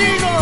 amigos.